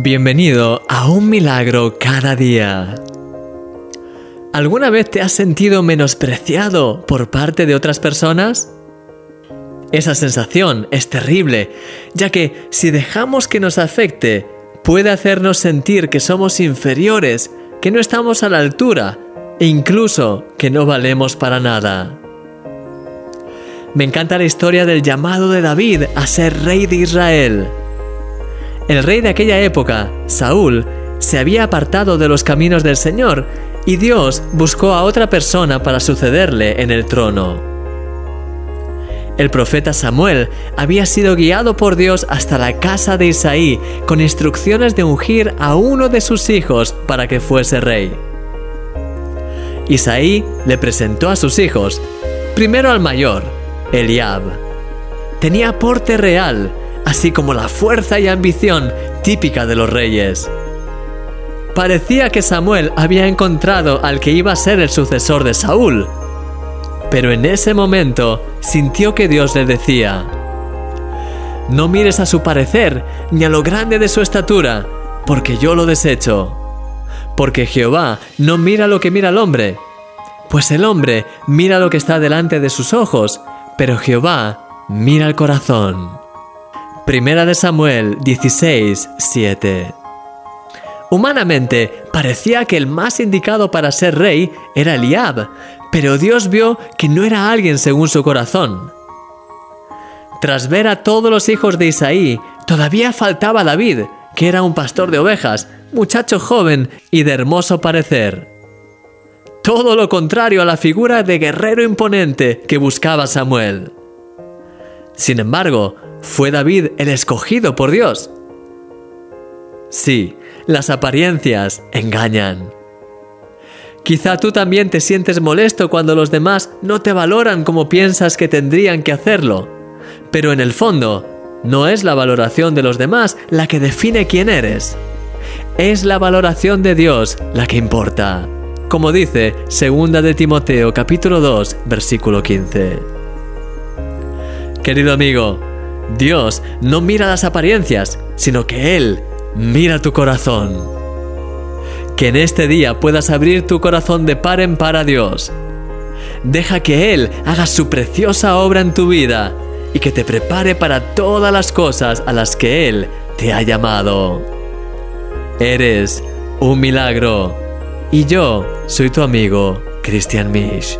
Bienvenido a un milagro cada día. ¿Alguna vez te has sentido menospreciado por parte de otras personas? Esa sensación es terrible, ya que si dejamos que nos afecte, puede hacernos sentir que somos inferiores, que no estamos a la altura e incluso que no valemos para nada. Me encanta la historia del llamado de David a ser rey de Israel. El rey de aquella época, Saúl, se había apartado de los caminos del Señor y Dios buscó a otra persona para sucederle en el trono. El profeta Samuel había sido guiado por Dios hasta la casa de Isaí con instrucciones de ungir a uno de sus hijos para que fuese rey. Isaí le presentó a sus hijos, primero al mayor, Eliab. Tenía porte real, así como la fuerza y ambición típica de los reyes. Parecía que Samuel había encontrado al que iba a ser el sucesor de Saúl, pero en ese momento sintió que Dios le decía, No mires a su parecer ni a lo grande de su estatura, porque yo lo desecho. Porque Jehová no mira lo que mira el hombre, pues el hombre mira lo que está delante de sus ojos, pero Jehová mira el corazón. Primera de Samuel 16, 7. Humanamente, parecía que el más indicado para ser rey era Eliab, pero Dios vio que no era alguien según su corazón. Tras ver a todos los hijos de Isaí, todavía faltaba David, que era un pastor de ovejas, muchacho joven y de hermoso parecer. Todo lo contrario a la figura de guerrero imponente que buscaba Samuel. Sin embargo, ¿Fue David el escogido por Dios? Sí, las apariencias engañan. Quizá tú también te sientes molesto cuando los demás no te valoran como piensas que tendrían que hacerlo. Pero en el fondo, no es la valoración de los demás la que define quién eres. Es la valoración de Dios la que importa. Como dice 2 de Timoteo capítulo 2, versículo 15. Querido amigo, Dios no mira las apariencias, sino que Él mira tu corazón. Que en este día puedas abrir tu corazón de par en par a Dios. Deja que Él haga su preciosa obra en tu vida y que te prepare para todas las cosas a las que Él te ha llamado. Eres un milagro y yo soy tu amigo Christian Misch.